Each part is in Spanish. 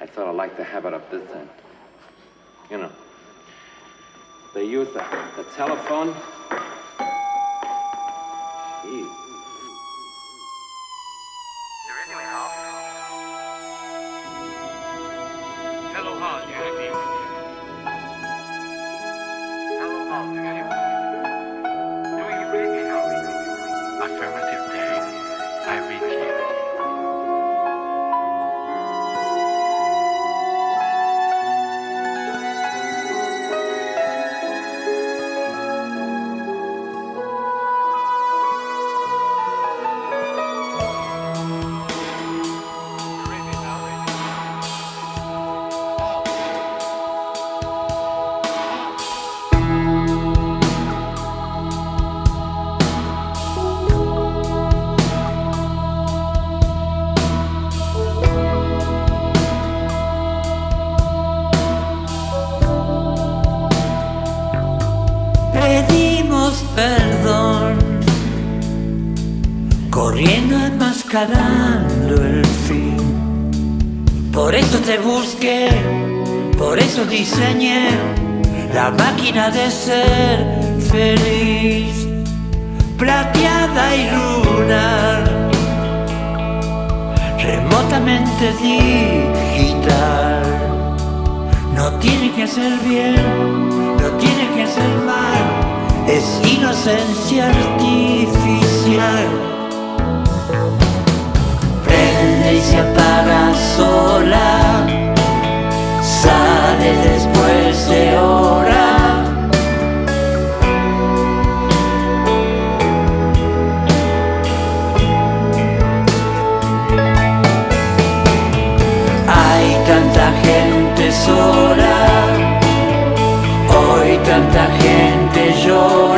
I thought I'd like to have it up this end. You know, they use the, the telephone. Corriendo enmascarando el fin. Por eso te busqué, por eso diseñé la máquina de ser feliz, plateada y lunar, remotamente digital. No tiene que hacer bien, no tiene que hacer mal, es inocencia artificial. Sola, sale después de hora. Hay tanta gente sola, hoy tanta gente llora.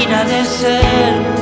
manera de ser.